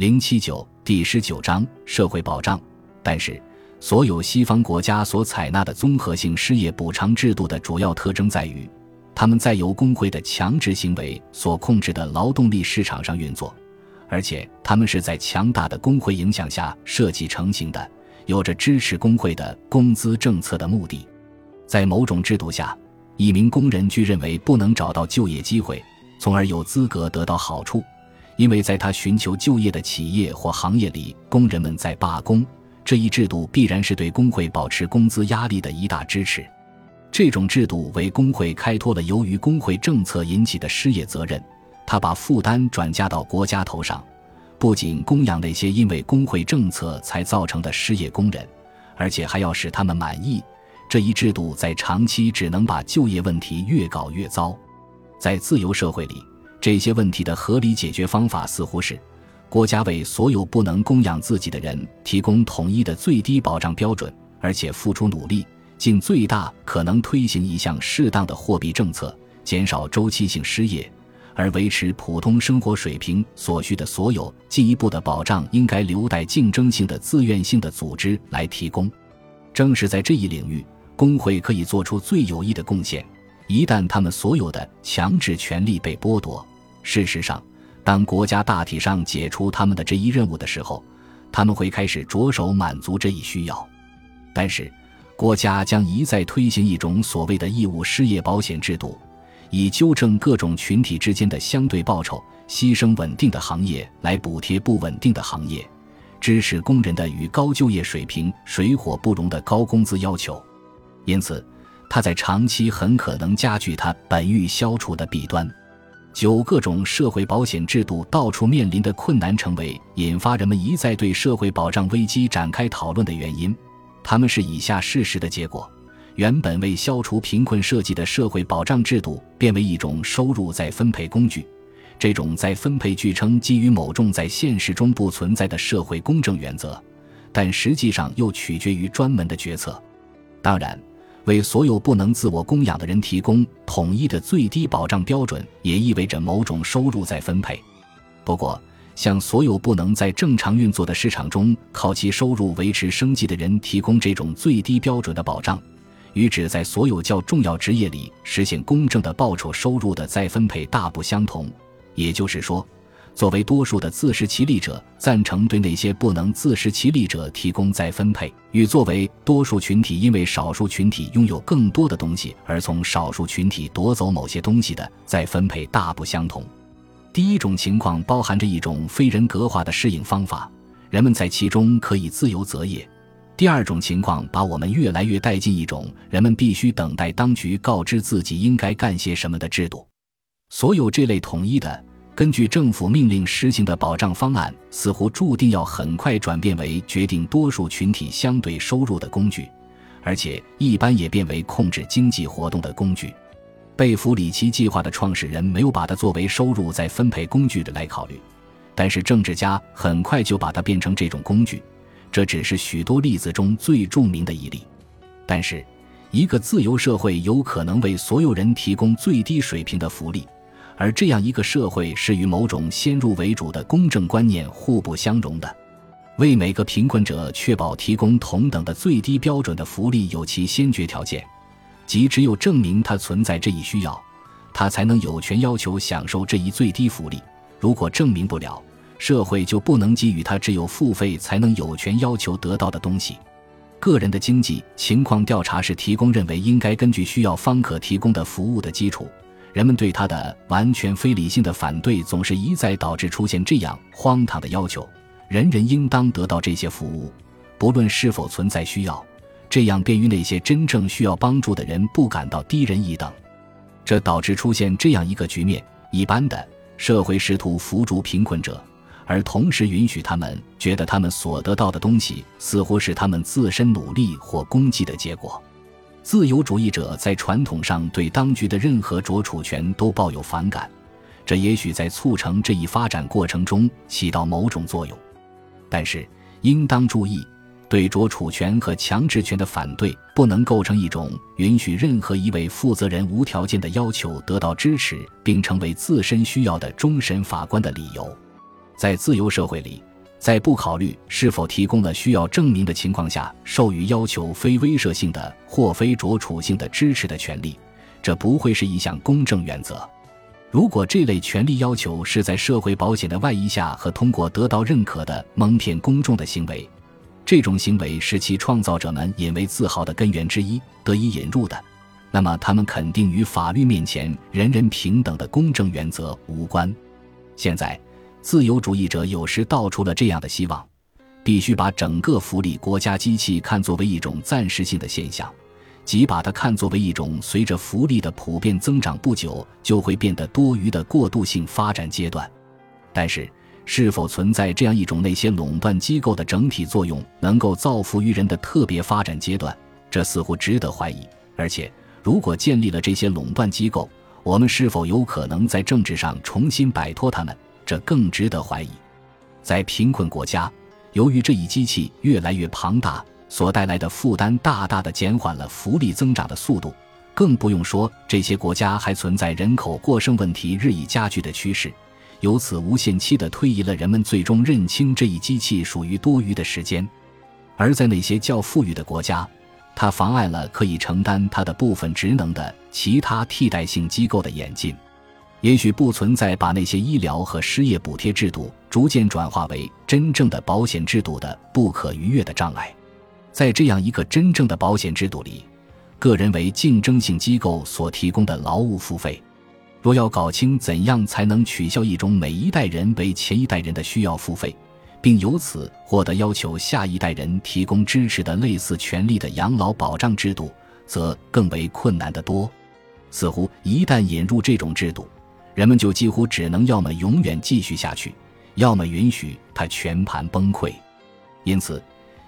零七九第十九章社会保障。但是，所有西方国家所采纳的综合性失业补偿制度的主要特征在于，他们在由工会的强制行为所控制的劳动力市场上运作，而且他们是在强大的工会影响下设计成型的，有着支持工会的工资政策的目的。在某种制度下，一名工人据认为不能找到就业机会，从而有资格得到好处。因为在他寻求就业的企业或行业里，工人们在罢工，这一制度必然是对工会保持工资压力的一大支持。这种制度为工会开脱了由于工会政策引起的失业责任，他把负担转嫁到国家头上，不仅供养那些因为工会政策才造成的失业工人，而且还要使他们满意。这一制度在长期只能把就业问题越搞越糟。在自由社会里。这些问题的合理解决方法似乎是，国家为所有不能供养自己的人提供统一的最低保障标准，而且付出努力，尽最大可能推行一项适当的货币政策，减少周期性失业，而维持普通生活水平所需的所有进一步的保障，应该留待竞争性的自愿性的组织来提供。正是在这一领域，工会可以做出最有益的贡献。一旦他们所有的强制权利被剥夺，事实上，当国家大体上解除他们的这一任务的时候，他们会开始着手满足这一需要。但是，国家将一再推行一种所谓的义务失业保险制度，以纠正各种群体之间的相对报酬，牺牲稳定的行业来补贴不稳定的行业，支持工人的与高就业水平水火不容的高工资要求。因此，他在长期很可能加剧他本欲消除的弊端。九各种社会保险制度到处面临的困难，成为引发人们一再对社会保障危机展开讨论的原因。他们是以下事实的结果：原本为消除贫困设计的社会保障制度，变为一种收入再分配工具。这种再分配据称基于某种在现实中不存在的社会公正原则，但实际上又取决于专门的决策。当然。为所有不能自我供养的人提供统一的最低保障标准，也意味着某种收入再分配。不过，向所有不能在正常运作的市场中靠其收入维持生计的人提供这种最低标准的保障，与只在所有较重要职业里实现公正的报酬收入的再分配大不相同。也就是说。作为多数的自食其力者，赞成对那些不能自食其力者提供再分配，与作为多数群体因为少数群体拥有更多的东西而从少数群体夺走某些东西的再分配大不相同。第一种情况包含着一种非人格化的适应方法，人们在其中可以自由择业；第二种情况把我们越来越带进一种人们必须等待当局告知自己应该干些什么的制度。所有这类统一的。根据政府命令实行的保障方案，似乎注定要很快转变为决定多数群体相对收入的工具，而且一般也变为控制经济活动的工具。贝弗里奇计划的创始人没有把它作为收入再分配工具的来考虑，但是政治家很快就把它变成这种工具。这只是许多例子中最著名的一例。但是，一个自由社会有可能为所有人提供最低水平的福利。而这样一个社会是与某种先入为主的公正观念互不相容的。为每个贫困者确保提供同等的最低标准的福利有其先决条件，即只有证明他存在这一需要，他才能有权要求享受这一最低福利。如果证明不了，社会就不能给予他只有付费才能有权要求得到的东西。个人的经济情况调查是提供认为应该根据需要方可提供的服务的基础。人们对他的完全非理性的反对，总是一再导致出现这样荒唐的要求：人人应当得到这些服务，不论是否存在需要。这样便于那些真正需要帮助的人不感到低人一等。这导致出现这样一个局面：一般的社会试图扶助贫困者，而同时允许他们觉得他们所得到的东西似乎是他们自身努力或功绩的结果。自由主义者在传统上对当局的任何着处权都抱有反感，这也许在促成这一发展过程中起到某种作用。但是，应当注意，对着处权和强制权的反对不能构成一种允许任何一位负责人无条件的要求得到支持并成为自身需要的终审法官的理由。在自由社会里，在不考虑是否提供了需要证明的情况下，授予要求非威慑性的或非着处性的支持的权利，这不会是一项公正原则。如果这类权利要求是在社会保险的外衣下和通过得到认可的蒙骗公众的行为，这种行为是其创造者们引为自豪的根源之一得以引入的，那么他们肯定与法律面前人人平等的公正原则无关。现在，自由主义者有时道出了这样的希望：必须把整个福利国家机器看作为一种暂时性的现象。即把它看作为一种随着福利的普遍增长不久就会变得多余的过渡性发展阶段，但是是否存在这样一种那些垄断机构的整体作用能够造福于人的特别发展阶段，这似乎值得怀疑。而且，如果建立了这些垄断机构，我们是否有可能在政治上重新摆脱他们，这更值得怀疑。在贫困国家，由于这一机器越来越庞大。所带来的负担大大的减缓了福利增长的速度，更不用说这些国家还存在人口过剩问题日益加剧的趋势，由此无限期的推移了人们最终认清这一机器属于多余的时间。而在那些较富裕的国家，它妨碍了可以承担它的部分职能的其他替代性机构的演进。也许不存在把那些医疗和失业补贴制度逐渐转化为真正的保险制度的不可逾越的障碍。在这样一个真正的保险制度里，个人为竞争性机构所提供的劳务付费，若要搞清怎样才能取消一种每一代人为前一代人的需要付费，并由此获得要求下一代人提供支持的类似权利的养老保障制度，则更为困难得多。似乎一旦引入这种制度，人们就几乎只能要么永远继续下去，要么允许它全盘崩溃。因此。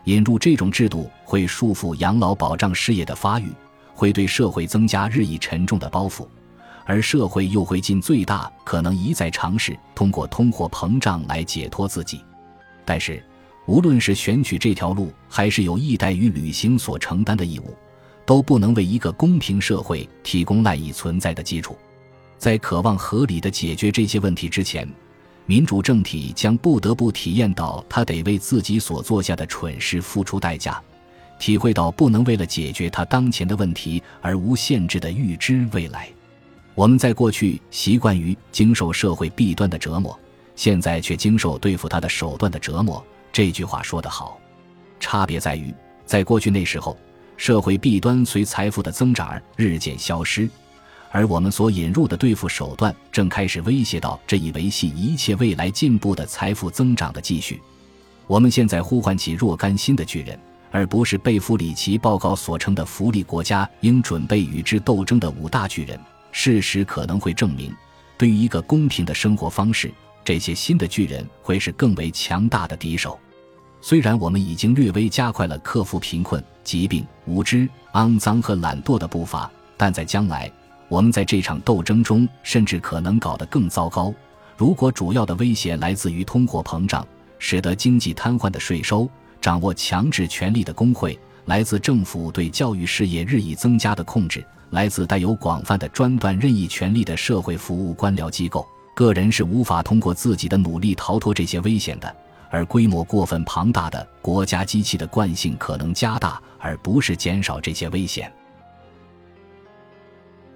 引入这种制度会束缚养老保障事业的发育，会对社会增加日益沉重的包袱，而社会又会尽最大可能一再尝试通过通货膨胀来解脱自己。但是，无论是选取这条路，还是有意待于履行所承担的义务，都不能为一个公平社会提供赖以存在的基础。在渴望合理的解决这些问题之前。民主政体将不得不体验到，他得为自己所做下的蠢事付出代价，体会到不能为了解决他当前的问题而无限制的预知未来。我们在过去习惯于经受社会弊端的折磨，现在却经受对付他的手段的折磨。这句话说得好，差别在于，在过去那时候，社会弊端随财富的增长而日渐消失。而我们所引入的对付手段，正开始威胁到这一维系一切未来进步的财富增长的继续。我们现在呼唤起若干新的巨人，而不是贝弗里奇报告所称的福利国家应准备与之斗争的五大巨人。事实可能会证明，对于一个公平的生活方式，这些新的巨人会是更为强大的敌手。虽然我们已经略微加快了克服贫困、疾病、无知、肮脏和懒惰的步伐，但在将来。我们在这场斗争中，甚至可能搞得更糟糕。如果主要的威胁来自于通货膨胀，使得经济瘫痪的税收，掌握强制权力的工会，来自政府对教育事业日益增加的控制，来自带有广泛的专断任意权力的社会服务官僚机构，个人是无法通过自己的努力逃脱这些危险的。而规模过分庞大的国家机器的惯性可能加大，而不是减少这些危险。